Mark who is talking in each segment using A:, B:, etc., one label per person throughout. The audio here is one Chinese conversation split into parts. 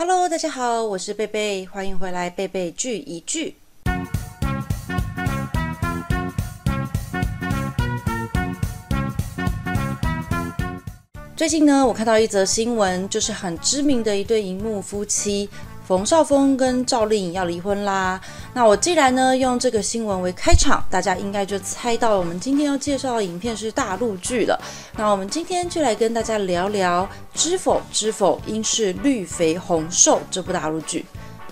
A: Hello，大家好，我是贝贝，欢迎回来贝贝聚一聚。最近呢，我看到一则新闻，就是很知名的一对荧幕夫妻。冯绍峰跟赵丽颖要离婚啦。那我既然呢用这个新闻为开场，大家应该就猜到我们今天要介绍的影片是大陆剧了。那我们今天就来跟大家聊聊《知否知否，应是绿肥红瘦》这部大陆剧。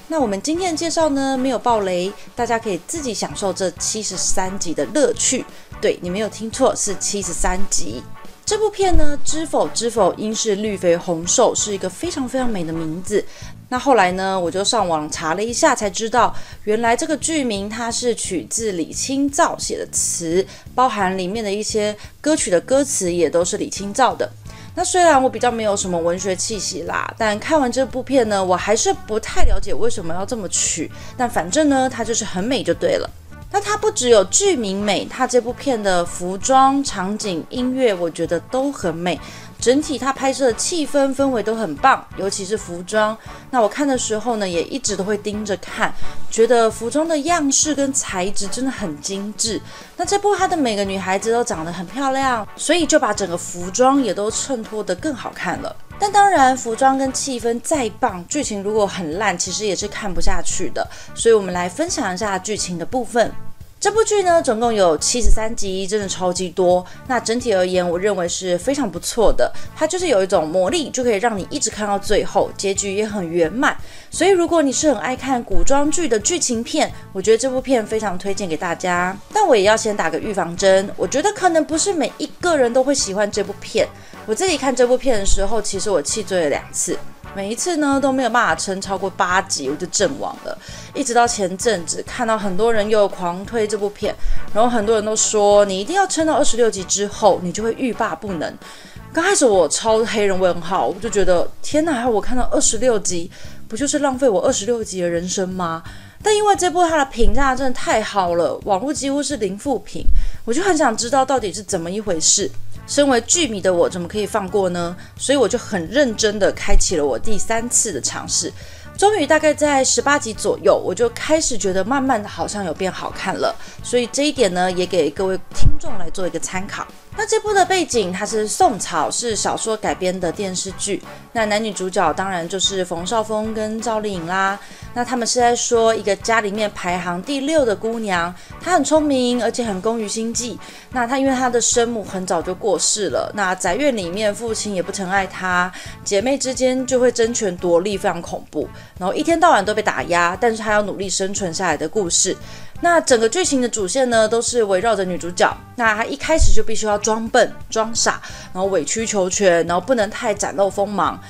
A: 那我们今天的介绍呢没有爆雷，大家可以自己享受这七十三集的乐趣。对你没有听错，是七十三集。这部片呢，《知否知否，应是绿肥红瘦》是一个非常非常美的名字。那后来呢，我就上网查了一下，才知道原来这个剧名它是取自李清照写的词，包含里面的一些歌曲的歌词也都是李清照的。那虽然我比较没有什么文学气息啦，但看完这部片呢，我还是不太了解为什么要这么取。但反正呢，它就是很美就对了。那它不只有剧名美，它这部片的服装、场景、音乐，我觉得都很美。整体它拍摄的气氛氛围都很棒，尤其是服装。那我看的时候呢，也一直都会盯着看，觉得服装的样式跟材质真的很精致。那这部它的每个女孩子都长得很漂亮，所以就把整个服装也都衬托得更好看了。但当然，服装跟气氛再棒，剧情如果很烂，其实也是看不下去的。所以我们来分享一下剧情的部分。这部剧呢，总共有七十三集，真的超级多。那整体而言，我认为是非常不错的。它就是有一种魔力，就可以让你一直看到最后，结局也很圆满。所以，如果你是很爱看古装剧的剧情片，我觉得这部片非常推荐给大家。但我也要先打个预防针，我觉得可能不是每一个人都会喜欢这部片。我自己看这部片的时候，其实我气醉了两次。每一次呢都没有办法撑超过八集，我就阵亡了。一直到前阵子看到很多人又狂推这部片，然后很多人都说你一定要撑到二十六集之后，你就会欲罢不能。刚开始我超黑人问号，我就觉得天哪，我看到二十六集，不就是浪费我二十六集的人生吗？但因为这部它的评价真的太好了，网络几乎是零负评，我就很想知道到底是怎么一回事。身为剧迷的我，怎么可以放过呢？所以我就很认真的开启了我第三次的尝试。终于大概在十八集左右，我就开始觉得慢慢的好像有变好看了。所以这一点呢，也给各位听众来做一个参考。那这部的背景它是宋朝，是小说改编的电视剧。那男女主角当然就是冯绍峰跟赵丽颖啦。那他们是在说一个家里面排行第六的姑娘，她很聪明，而且很工于心计。那她因为她的生母很早就过世了，那宅院里面父亲也不疼爱她，姐妹之间就会争权夺利，非常恐怖。然后一天到晚都被打压，但是她要努力生存下来的故事。那整个剧情的主线呢，都是围绕着女主角。那她一开始就必须要装笨、装傻，然后委曲求全，然后不能太展露锋芒。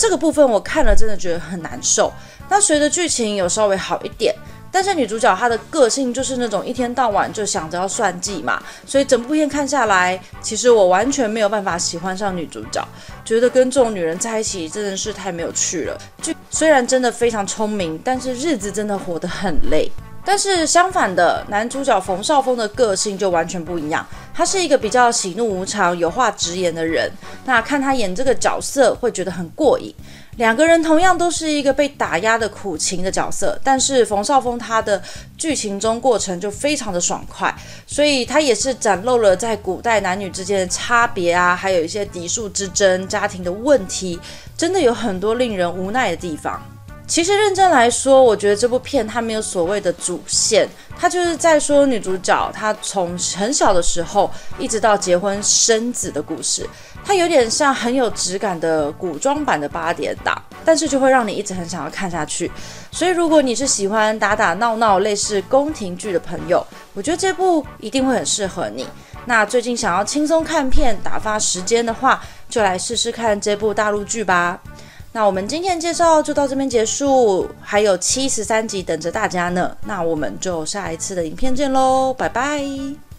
A: 这个部分我看了真的觉得很难受。那随着剧情有稍微好一点，但是女主角她的个性就是那种一天到晚就想着要算计嘛，所以整部片看下来，其实我完全没有办法喜欢上女主角，觉得跟这种女人在一起真的是太没有趣了。剧虽然真的非常聪明，但是日子真的活得很累。但是相反的，男主角冯绍峰的个性就完全不一样。他是一个比较喜怒无常、有话直言的人。那看他演这个角色，会觉得很过瘾。两个人同样都是一个被打压的苦情的角色，但是冯绍峰他的剧情中过程就非常的爽快，所以他也是展露了在古代男女之间的差别啊，还有一些嫡庶之争、家庭的问题，真的有很多令人无奈的地方。其实认真来说，我觉得这部片它没有所谓的主线，它就是在说女主角她从很小的时候一直到结婚生子的故事，它有点像很有质感的古装版的八点档，但是就会让你一直很想要看下去。所以如果你是喜欢打打闹闹类似宫廷剧的朋友，我觉得这部一定会很适合你。那最近想要轻松看片打发时间的话，就来试试看这部大陆剧吧。那我们今天介绍就到这边结束，还有七十三集等着大家呢。那我们就下一次的影片见喽，拜拜。